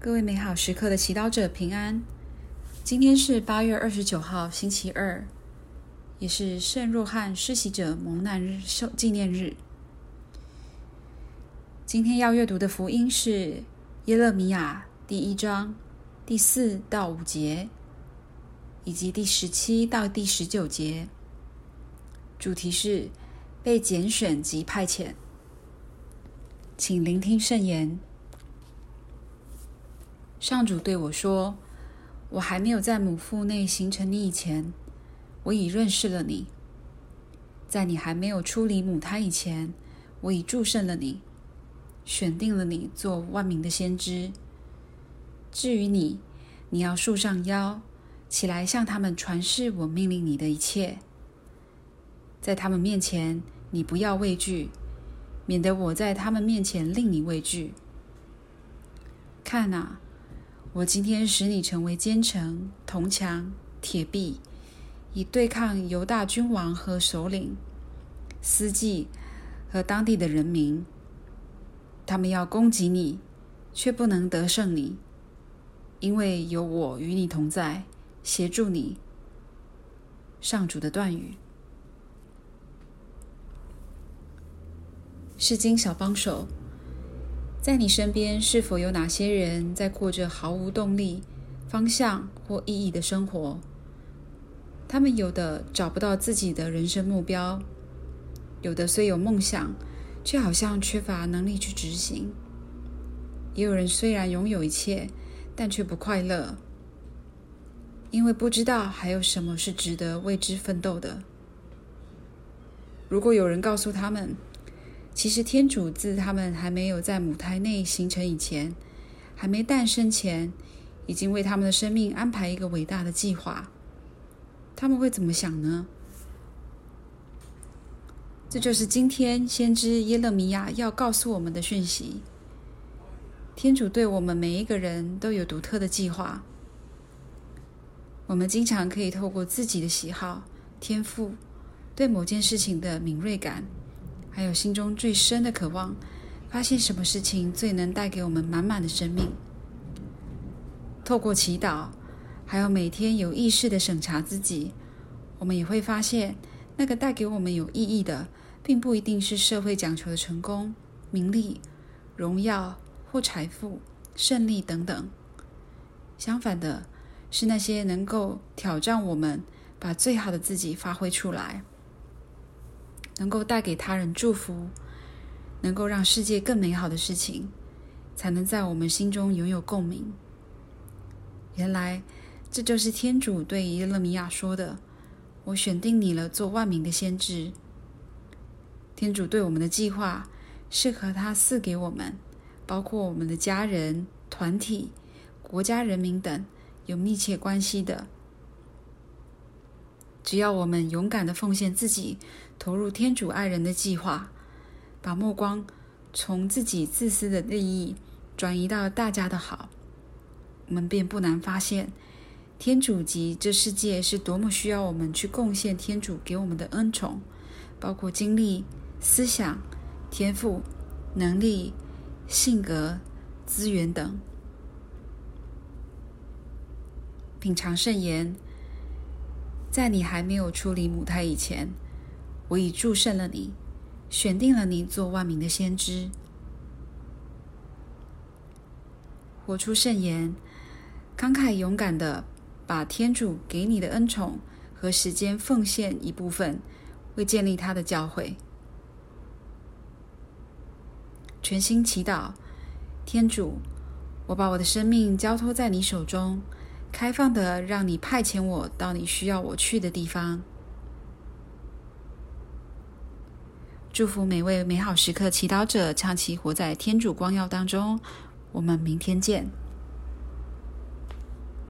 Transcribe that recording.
各位美好时刻的祈祷者平安。今天是八月二十九号，星期二，也是圣若翰施洗者蒙难日受纪念日。今天要阅读的福音是耶勒米亚第一章第四到五节，以及第十七到第十九节。主题是被拣选及派遣。请聆听圣言。上主对我说：“我还没有在母腹内形成你以前，我已认识了你；在你还没有出离母胎以前，我已祝圣了你，选定了你做万民的先知。至于你，你要束上腰，起来向他们传示我命令你的一切。在他们面前，你不要畏惧，免得我在他们面前令你畏惧。看哪！”我今天使你成为坚城、铜墙、铁壁，以对抗犹大君王和首领、司祭和当地的人民。他们要攻击你，却不能得胜你，因为有我与你同在，协助你。上主的断语。释经小帮手。在你身边，是否有哪些人在过着毫无动力、方向或意义的生活？他们有的找不到自己的人生目标，有的虽有梦想，却好像缺乏能力去执行；也有人虽然拥有一切，但却不快乐，因为不知道还有什么是值得为之奋斗的。如果有人告诉他们，其实，天主自他们还没有在母胎内形成以前，还没诞生前，已经为他们的生命安排一个伟大的计划。他们会怎么想呢？这就是今天先知耶勒米亚要告诉我们的讯息。天主对我们每一个人都有独特的计划。我们经常可以透过自己的喜好、天赋，对某件事情的敏锐感。还有心中最深的渴望，发现什么事情最能带给我们满满的生命。透过祈祷，还有每天有意识的审查自己，我们也会发现，那个带给我们有意义的，并不一定是社会讲求的成功、名利、荣耀或财富、胜利等等。相反的，是那些能够挑战我们，把最好的自己发挥出来。能够带给他人祝福，能够让世界更美好的事情，才能在我们心中拥有共鸣。原来，这就是天主对耶勒米亚说的：“我选定你了，做万民的先知。”天主对我们的计划，是和他赐给我们，包括我们的家人、团体、国家、人民等，有密切关系的。只要我们勇敢地奉献自己，投入天主爱人的计划，把目光从自己自私的利益转移到大家的好，我们便不难发现，天主及这世界是多么需要我们去贡献天主给我们的恩宠，包括精力、思想、天赋、能力、性格、资源等。品尝圣言。在你还没有出离母胎以前，我已祝圣了你，选定了你做万民的先知。活出圣言，慷慨勇敢的把天主给你的恩宠和时间奉献一部分，为建立他的教会。全心祈祷，天主，我把我的生命交托在你手中。开放的，让你派遣我到你需要我去的地方。祝福每位美好时刻祈祷者，长期活在天主光耀当中。我们明天见。